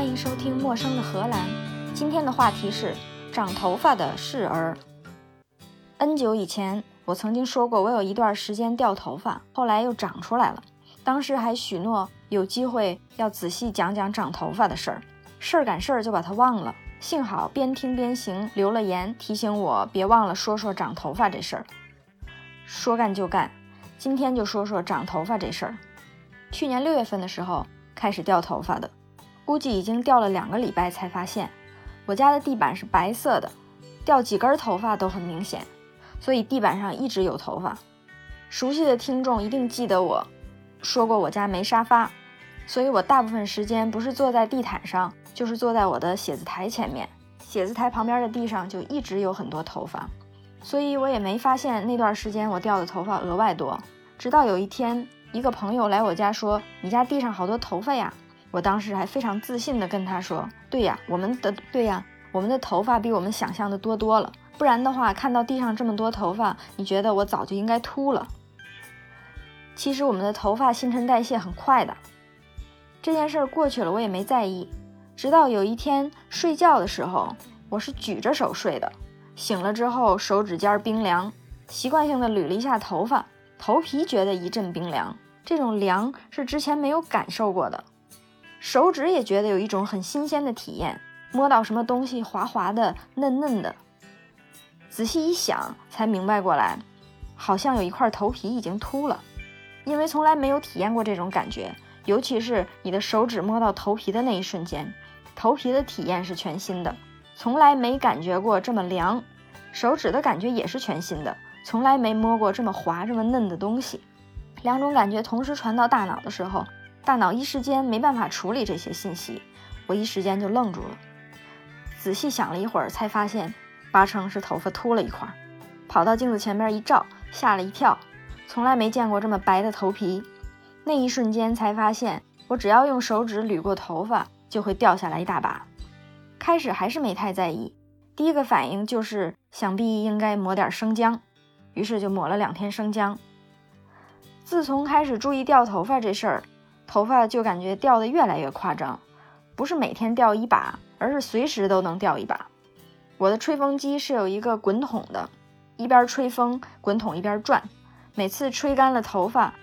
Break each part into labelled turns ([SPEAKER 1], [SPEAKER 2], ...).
[SPEAKER 1] 欢迎收听《陌生的荷兰》。今天的话题是长头发的事儿。N 久以前，我曾经说过，我有一段时间掉头发，后来又长出来了。当时还许诺有机会要仔细讲讲长头发的事儿，事儿赶事儿就把它忘了。幸好边听边行留了言，提醒我别忘了说说长头发这事儿。说干就干，今天就说说长头发这事儿。去年六月份的时候开始掉头发的。估计已经掉了两个礼拜才发现，我家的地板是白色的，掉几根头发都很明显，所以地板上一直有头发。熟悉的听众一定记得我说过我家没沙发，所以我大部分时间不是坐在地毯上，就是坐在我的写字台前面。写字台旁边的地上就一直有很多头发，所以我也没发现那段时间我掉的头发额外多。直到有一天，一个朋友来我家说：“你家地上好多头发呀。”我当时还非常自信地跟他说：“对呀，我们的对呀，我们的头发比我们想象的多多了。不然的话，看到地上这么多头发，你觉得我早就应该秃了。其实我们的头发新陈代谢很快的。这件事儿过去了，我也没在意。直到有一天睡觉的时候，我是举着手睡的，醒了之后手指尖冰凉，习惯性的捋了一下头发，头皮觉得一阵冰凉，这种凉是之前没有感受过的。”手指也觉得有一种很新鲜的体验，摸到什么东西滑滑的、嫩嫩的。仔细一想，才明白过来，好像有一块头皮已经秃了，因为从来没有体验过这种感觉。尤其是你的手指摸到头皮的那一瞬间，头皮的体验是全新的，从来没感觉过这么凉。手指的感觉也是全新的，从来没摸过这么滑、这么嫩的东西。两种感觉同时传到大脑的时候。大脑一时间没办法处理这些信息，我一时间就愣住了。仔细想了一会儿，才发现八成是头发秃了一块。跑到镜子前面一照，吓了一跳，从来没见过这么白的头皮。那一瞬间才发现，我只要用手指捋过头发，就会掉下来一大把。开始还是没太在意，第一个反应就是想必应该抹点生姜，于是就抹了两天生姜。自从开始注意掉头发这事儿。头发就感觉掉的越来越夸张，不是每天掉一把，而是随时都能掉一把。我的吹风机是有一个滚筒的，一边吹风，滚筒一边转。每次吹干了头发，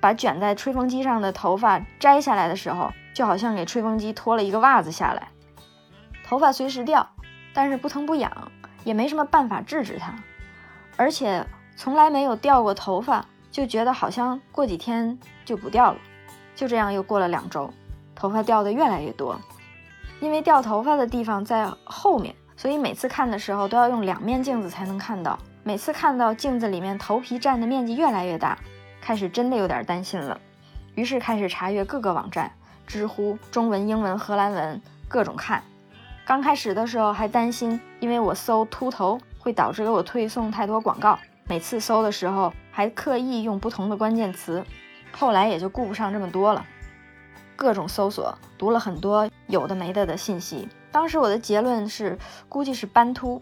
[SPEAKER 1] 把卷在吹风机上的头发摘下来的时候，就好像给吹风机脱了一个袜子下来。头发随时掉，但是不疼不痒，也没什么办法制止它。而且从来没有掉过头发，就觉得好像过几天就不掉了。就这样又过了两周，头发掉的越来越多。因为掉头发的地方在后面，所以每次看的时候都要用两面镜子才能看到。每次看到镜子里面头皮占的面积越来越大，开始真的有点担心了。于是开始查阅各个网站，知乎、中文、英文、荷兰文，各种看。刚开始的时候还担心，因为我搜秃头会导致给我推送太多广告。每次搜的时候还刻意用不同的关键词。后来也就顾不上这么多了，各种搜索，读了很多有的没的的信息。当时我的结论是，估计是斑秃，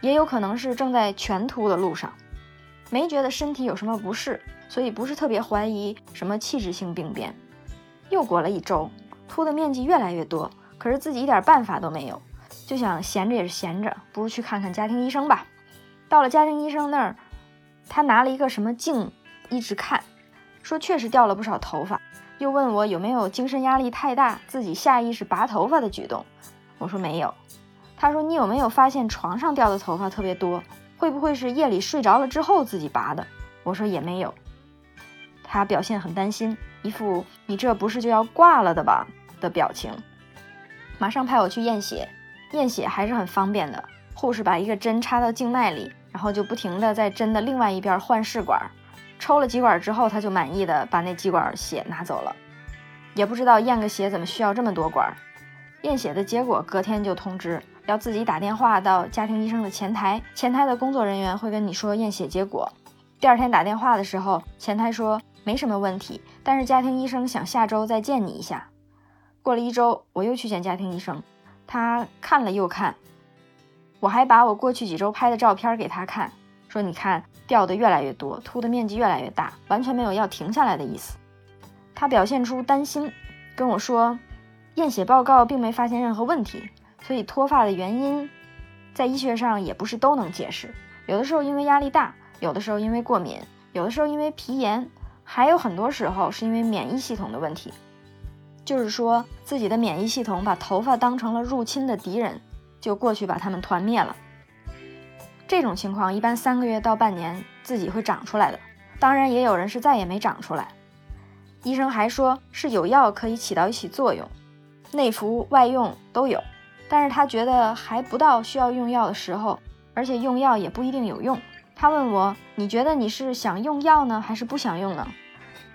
[SPEAKER 1] 也有可能是正在全秃的路上，没觉得身体有什么不适，所以不是特别怀疑什么器质性病变。又过了一周，秃的面积越来越多，可是自己一点办法都没有，就想闲着也是闲着，不如去看看家庭医生吧。到了家庭医生那儿，他拿了一个什么镜，一直看。说确实掉了不少头发，又问我有没有精神压力太大，自己下意识拔头发的举动。我说没有。他说你有没有发现床上掉的头发特别多？会不会是夜里睡着了之后自己拔的？我说也没有。他表现很担心，一副你这不是就要挂了的吧的表情。马上派我去验血，验血还是很方便的。护士把一个针插到静脉里，然后就不停地在针的另外一边换试管。抽了几管之后，他就满意的把那几管血拿走了。也不知道验个血怎么需要这么多管。验血的结果隔天就通知，要自己打电话到家庭医生的前台，前台的工作人员会跟你说验血结果。第二天打电话的时候，前台说没什么问题，但是家庭医生想下周再见你一下。过了一周，我又去见家庭医生，他看了又看，我还把我过去几周拍的照片给他看。说你看掉的越来越多，秃的面积越来越大，完全没有要停下来的意思。他表现出担心，跟我说，验血报告并没发现任何问题，所以脱发的原因在医学上也不是都能解释。有的时候因为压力大，有的时候因为过敏，有的时候因为皮炎，还有很多时候是因为免疫系统的问题。就是说自己的免疫系统把头发当成了入侵的敌人，就过去把它们团灭了。这种情况一般三个月到半年自己会长出来的，当然也有人是再也没长出来。医生还说是有药可以起到一起作用，内服外用都有，但是他觉得还不到需要用药的时候，而且用药也不一定有用。他问我，你觉得你是想用药呢，还是不想用呢？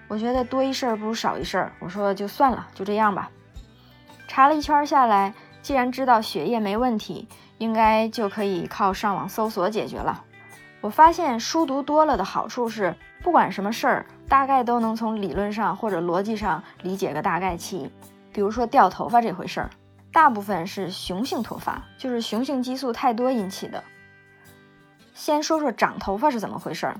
[SPEAKER 1] 我觉得多一事不如少一事，我说就算了，就这样吧。查了一圈下来，既然知道血液没问题，应该就可以靠上网搜索解决了。我发现书读多了的好处是，不管什么事儿，大概都能从理论上或者逻辑上理解个大概齐。比如说掉头发这回事儿，大部分是雄性脱发，就是雄性激素太多引起的。先说说长头发是怎么回事儿，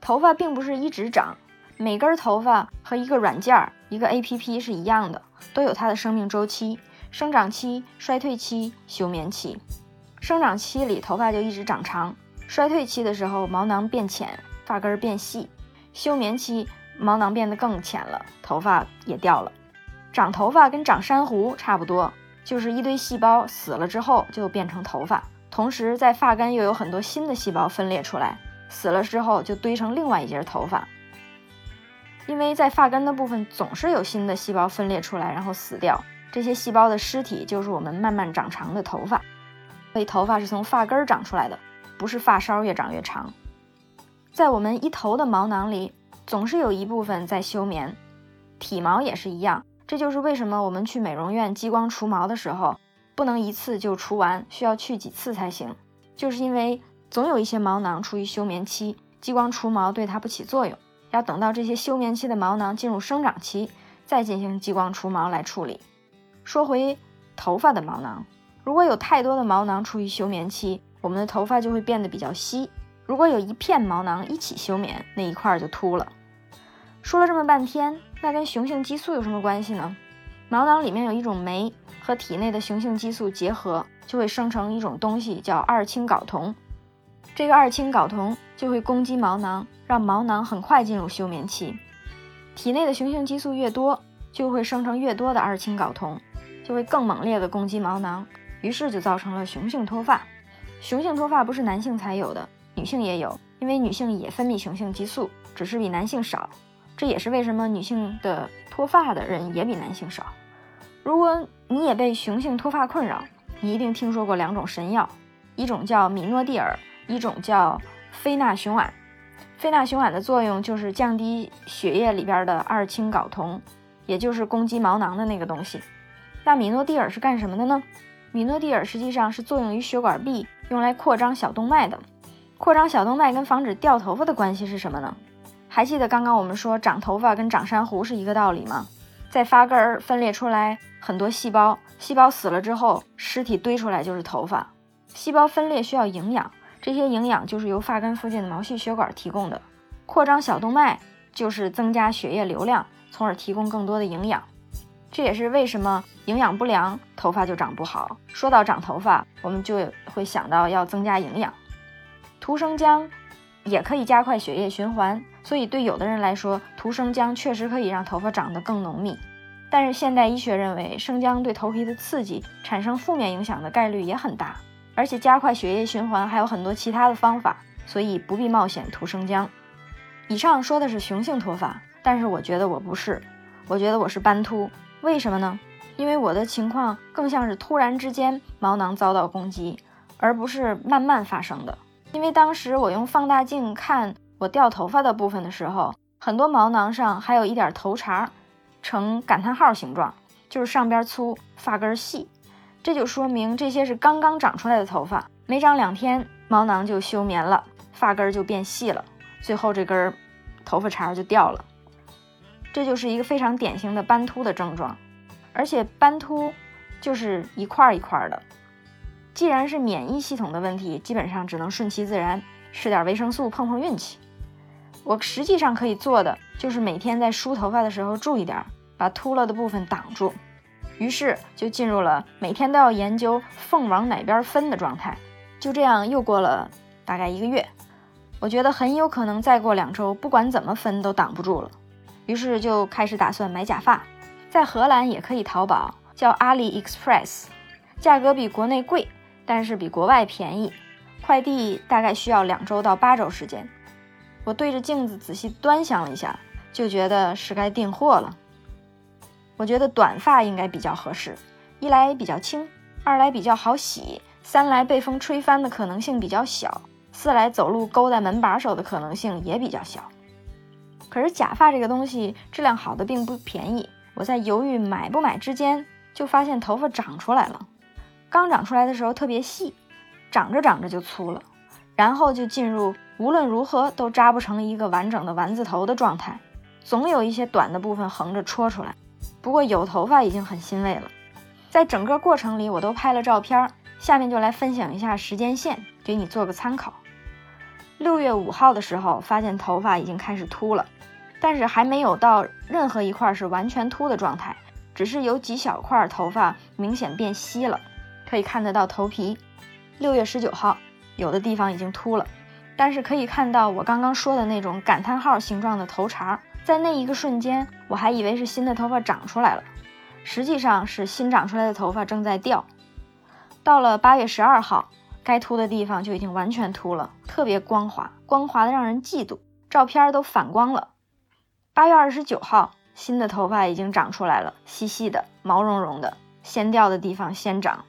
[SPEAKER 1] 头发并不是一直长，每根头发和一个软件儿、一个 APP 是一样的，都有它的生命周期：生长期、衰退期、休眠期。生长期里头发就一直长长。衰退期的时候，毛囊变浅，发根变细；休眠期，毛囊变得更浅了，头发也掉了。长头发跟长珊瑚差不多，就是一堆细胞死了之后就变成头发，同时在发根又有很多新的细胞分裂出来，死了之后就堆成另外一截头发。因为在发根的部分总是有新的细胞分裂出来，然后死掉，这些细胞的尸体就是我们慢慢长长的头发，所以头发是从发根长出来的。不是发梢越长越长，在我们一头的毛囊里，总是有一部分在休眠，体毛也是一样。这就是为什么我们去美容院激光除毛的时候，不能一次就除完，需要去几次才行。就是因为总有一些毛囊处于休眠期，激光除毛对它不起作用，要等到这些休眠期的毛囊进入生长期，再进行激光除毛来处理。说回头发的毛囊，如果有太多的毛囊处于休眠期，我们的头发就会变得比较稀。如果有一片毛囊一起休眠，那一块就秃了。说了这么半天，那跟雄性激素有什么关系呢？毛囊里面有一种酶和体内的雄性激素结合，就会生成一种东西叫二氢睾酮。这个二氢睾酮就会攻击毛囊，让毛囊很快进入休眠期。体内的雄性激素越多，就会生成越多的二氢睾酮，就会更猛烈的攻击毛囊，于是就造成了雄性脱发。雄性脱发不是男性才有的，女性也有，因为女性也分泌雄性激素，只是比男性少。这也是为什么女性的脱发的人也比男性少。如果你也被雄性脱发困扰，你一定听说过两种神药，一种叫米诺地尔，一种叫非那雄胺。非那雄胺的作用就是降低血液里边的二氢睾酮，也就是攻击毛囊的那个东西。那米诺地尔是干什么的呢？米诺地尔实际上是作用于血管壁。用来扩张小动脉的，扩张小动脉跟防止掉头发的关系是什么呢？还记得刚刚我们说长头发跟长珊瑚是一个道理吗？在发根儿分裂出来很多细胞，细胞死了之后，尸体堆出来就是头发。细胞分裂需要营养，这些营养就是由发根附近的毛细血管提供的。扩张小动脉就是增加血液流量，从而提供更多的营养。这也是为什么营养不良，头发就长不好。说到长头发，我们就会想到要增加营养。涂生姜也可以加快血液循环，所以对有的人来说，涂生姜确实可以让头发长得更浓密。但是现代医学认为，生姜对头皮的刺激产生负面影响的概率也很大，而且加快血液循环还有很多其他的方法，所以不必冒险涂生姜。以上说的是雄性脱发，但是我觉得我不是，我觉得我是斑秃。为什么呢？因为我的情况更像是突然之间毛囊遭到攻击，而不是慢慢发生的。因为当时我用放大镜看我掉头发的部分的时候，很多毛囊上还有一点头茬，呈感叹号形状，就是上边粗，发根细。这就说明这些是刚刚长出来的头发，没长两天，毛囊就休眠了，发根就变细了，最后这根头发茬就掉了。这就是一个非常典型的斑秃的症状，而且斑秃就是一块一块的。既然是免疫系统的问题，基本上只能顺其自然，吃点维生素碰碰运气。我实际上可以做的就是每天在梳头发的时候注意点，把秃了的部分挡住。于是就进入了每天都要研究缝往哪边分的状态。就这样又过了大概一个月，我觉得很有可能再过两周，不管怎么分都挡不住了。于是就开始打算买假发，在荷兰也可以淘宝，叫 AliExpress，价格比国内贵，但是比国外便宜，快递大概需要两周到八周时间。我对着镜子仔细端详了一下，就觉得是该订货了。我觉得短发应该比较合适，一来比较轻，二来比较好洗。三来被风吹翻的可能性比较小，四来走路勾在门把手的可能性也比较小。可是假发这个东西质量好的并不便宜，我在犹豫买不买之间，就发现头发长出来了。刚长出来的时候特别细，长着长着就粗了，然后就进入无论如何都扎不成一个完整的丸子头的状态，总有一些短的部分横着戳出来。不过有头发已经很欣慰了。在整个过程里，我都拍了照片。下面就来分享一下时间线，给你做个参考。六月五号的时候，发现头发已经开始秃了，但是还没有到任何一块是完全秃的状态，只是有几小块头发明显变稀了，可以看得到头皮。六月十九号，有的地方已经秃了，但是可以看到我刚刚说的那种感叹号形状的头茬，在那一个瞬间，我还以为是新的头发长出来了，实际上是新长出来的头发正在掉。到了八月十二号，该秃的地方就已经完全秃了，特别光滑，光滑的让人嫉妒，照片都反光了。八月二十九号，新的头发已经长出来了，细细的，毛茸茸的，先掉的地方先长。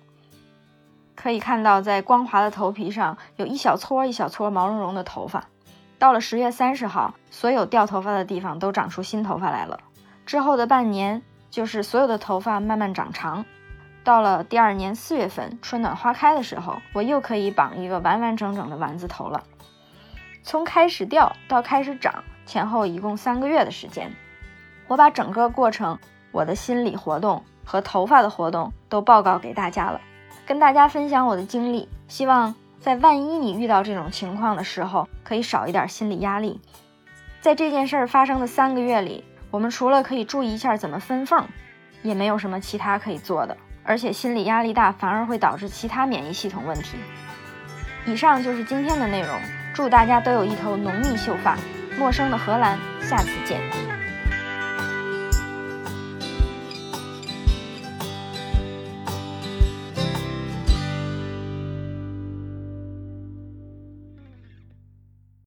[SPEAKER 1] 可以看到，在光滑的头皮上有一小撮一小撮毛茸茸的头发。到了十月三十号，所有掉头发的地方都长出新头发来了。之后的半年，就是所有的头发慢慢长长。到了第二年四月份，春暖花开的时候，我又可以绑一个完完整整的丸子头了。从开始掉到开始长，前后一共三个月的时间。我把整个过程、我的心理活动和头发的活动都报告给大家了，跟大家分享我的经历，希望在万一你遇到这种情况的时候，可以少一点心理压力。在这件事儿发生的三个月里，我们除了可以注意一下怎么分缝，也没有什么其他可以做的。而且心理压力大，反而会导致其他免疫系统问题。以上就是今天的内容，祝大家都有一头浓密秀发。陌生的荷兰，下次见。